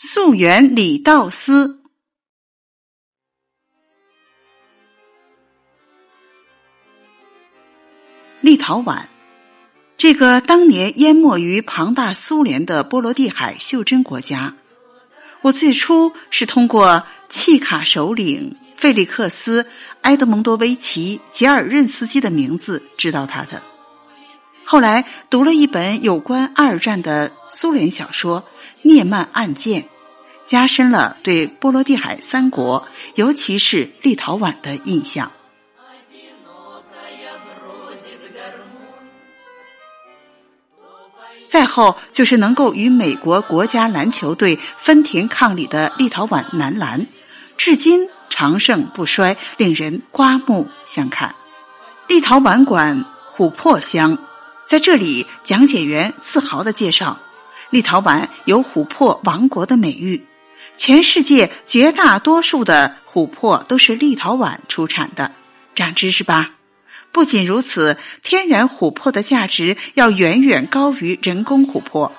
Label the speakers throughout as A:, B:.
A: 溯源李道斯，立陶宛，这个当年淹没于庞大苏联的波罗的海袖珍国家，我最初是通过契卡首领费利克斯·埃德蒙多维奇·杰尔任斯基的名字知道他的。后来读了一本有关二战的苏联小说《涅曼案件》，加深了对波罗的海三国，尤其是立陶宛的印象。再后就是能够与美国国家篮球队分庭抗礼的立陶宛男篮，至今长盛不衰，令人刮目相看。立陶宛馆琥珀香。在这里，讲解员自豪的介绍，立陶宛有“琥珀王国”的美誉，全世界绝大多数的琥珀都是立陶宛出产的，长知识吧？不仅如此，天然琥珀的价值要远远高于人工琥珀，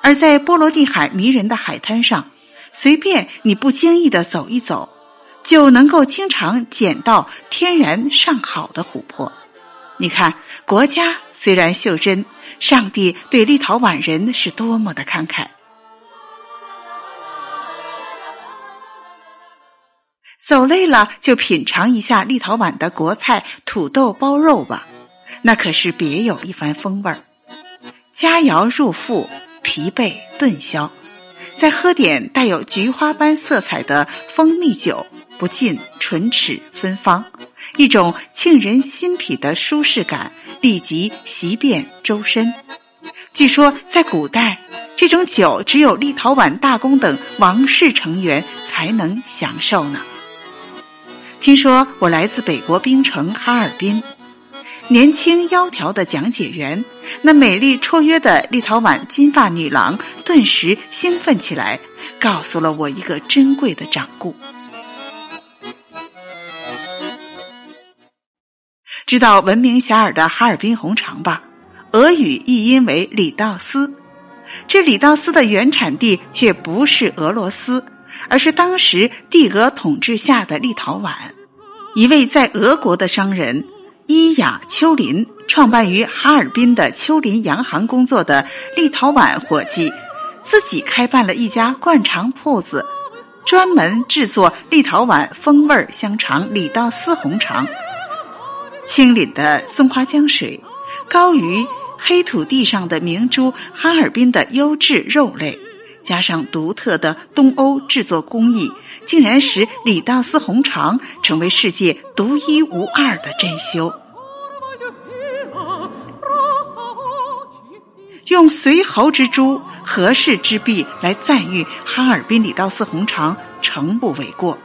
A: 而在波罗的海迷人的海滩上，随便你不经意的走一走，就能够经常捡到天然上好的琥珀。你看，国家虽然袖珍，上帝对立陶宛人是多么的慷慨。走累了，就品尝一下立陶宛的国菜土豆包肉吧，那可是别有一番风味儿。佳肴入腹，疲惫顿消，再喝点带有菊花般色彩的蜂蜜酒，不禁唇齿芬芳。一种沁人心脾的舒适感立即袭遍周身。据说，在古代，这种酒只有立陶宛大公等王室成员才能享受呢。听说我来自北国冰城哈尔滨，年轻窈窕的讲解员，那美丽绰约的立陶宛金发女郎，顿时兴奋起来，告诉了我一个珍贵的掌故。知道闻名遐迩的哈尔滨红肠吧？俄语译音为李道斯。这李道斯的原产地却不是俄罗斯，而是当时帝俄统治下的立陶宛。一位在俄国的商人伊雅丘林，创办于哈尔滨的丘林洋行工作的立陶宛伙计，自己开办了一家灌肠铺子，专门制作立陶宛风味香肠李道斯红肠。清凜的松花江水，高于黑土地上的明珠哈尔滨的优质肉类，加上独特的东欧制作工艺，竟然使李道斯红肠成为世界独一无二的珍馐。用随侯之珠、和氏之璧来赞誉哈尔滨李道斯红肠，诚不为过。